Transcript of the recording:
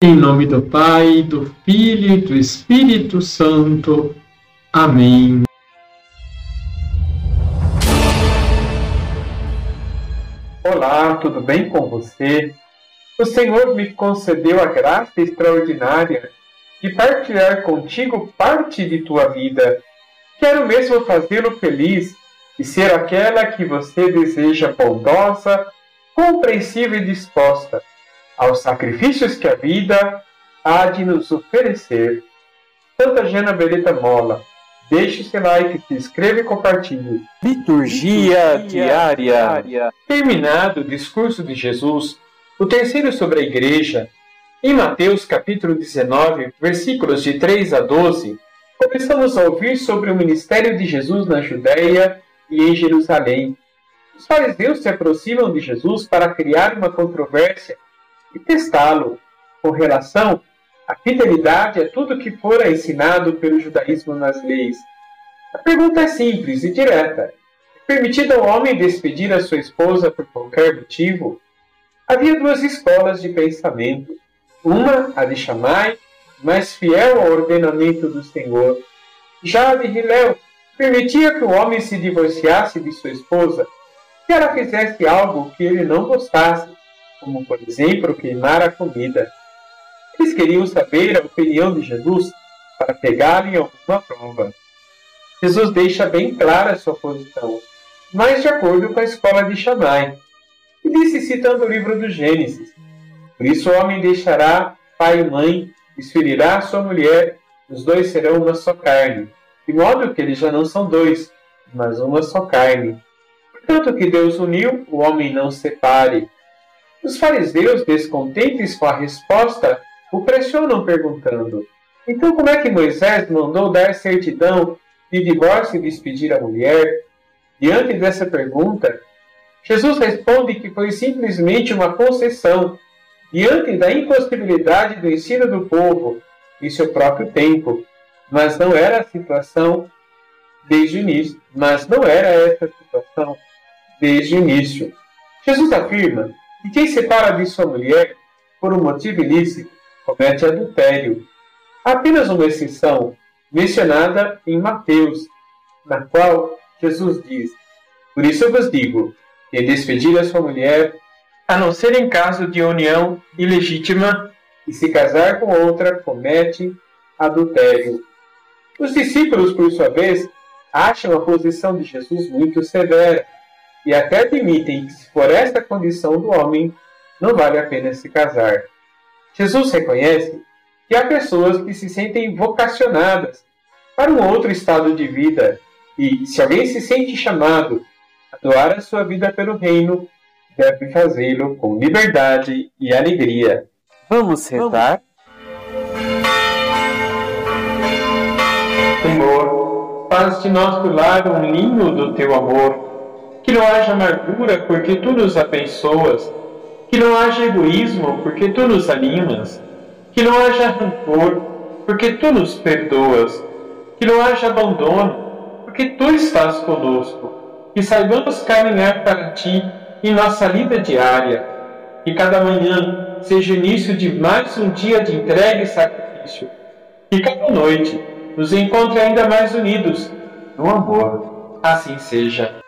Em nome do Pai, do Filho e do Espírito Santo. Amém. Olá, tudo bem com você? O Senhor me concedeu a graça extraordinária de partilhar contigo parte de tua vida. Quero mesmo fazê-lo feliz e ser aquela que você deseja bondosa, compreensiva e disposta aos sacrifícios que a vida há de nos oferecer. Santa Jana Beretta Mola, deixe seu like, se inscreva e compartilhe. Liturgia, Liturgia diária. diária. Terminado o discurso de Jesus, o terceiro sobre a igreja, em Mateus capítulo 19, versículos de 3 a 12, começamos a ouvir sobre o ministério de Jesus na Judéia e em Jerusalém. Os fariseus se aproximam de Jesus para criar uma controvérsia e testá-lo com relação à fidelidade a tudo que fora ensinado pelo judaísmo nas leis. A pergunta é simples e direta. É permitido ao homem despedir a sua esposa por qualquer motivo? Havia duas escolas de pensamento. Uma, a de Shammai, mais fiel ao ordenamento do Senhor. Já a de Hillel permitia que o homem se divorciasse de sua esposa se ela fizesse algo que ele não gostasse como por exemplo queimar a comida. Eles queriam saber a opinião de Jesus para pegarem alguma prova. Jesus deixa bem clara sua posição, mas de acordo com a escola de Shammai. E disse citando o livro do Gênesis: Por isso o homem deixará pai e mãe, esferirá sua mulher, os dois serão uma só carne. De modo que eles já não são dois, mas uma só carne. Portanto, que Deus uniu, o homem não separe. Os fariseus, descontentes com a resposta, o pressionam perguntando: Então, como é que Moisés mandou dar certidão de divórcio e despedir a mulher? Diante dessa pergunta, Jesus responde que foi simplesmente uma concessão diante da impossibilidade do ensino do povo em seu próprio tempo, mas não era a situação desde o início, mas não era essa situação desde o início. Jesus afirma e quem separa de sua mulher por um motivo ilícito comete adultério. Apenas uma exceção, mencionada em Mateus, na qual Jesus diz: Por isso eu vos digo, quem despedir a sua mulher, a não ser em caso de união ilegítima, e se casar com outra, comete adultério. Os discípulos, por sua vez, acham a posição de Jesus muito severa e até admitem que, se for esta condição do homem, não vale a pena se casar. Jesus reconhece que há pessoas que se sentem vocacionadas para um outro estado de vida e, se alguém se sente chamado a doar a sua vida pelo reino, deve fazê-lo com liberdade e alegria. Vamos rezar? Senhor, faz de nosso lar um ninho do teu amor que não haja amargura, porque tu nos abençoas, que não haja egoísmo, porque tu nos animas, que não haja rancor, porque tu nos perdoas, que não haja abandono, porque tu estás conosco, que saibamos caminhar para ti em nossa vida diária, que cada manhã seja início de mais um dia de entrega e sacrifício, que cada noite nos encontre ainda mais unidos no amor. Assim seja.